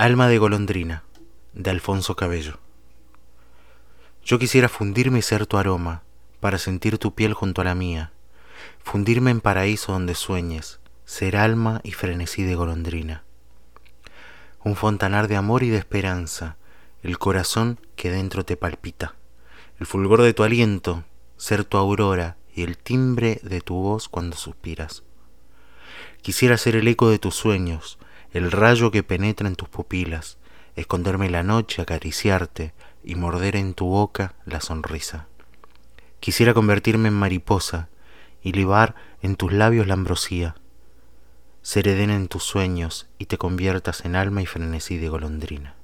Alma de golondrina, de Alfonso Cabello. Yo quisiera fundirme y ser tu aroma, para sentir tu piel junto a la mía, fundirme en paraíso donde sueñes, ser alma y frenesí de golondrina. Un fontanar de amor y de esperanza, el corazón que dentro te palpita, el fulgor de tu aliento, ser tu aurora y el timbre de tu voz cuando suspiras. Quisiera ser el eco de tus sueños, el rayo que penetra en tus pupilas, esconderme la noche, acariciarte y morder en tu boca la sonrisa. Quisiera convertirme en mariposa y libar en tus labios la ambrosía, ser edén en tus sueños y te conviertas en alma y frenesí de golondrina.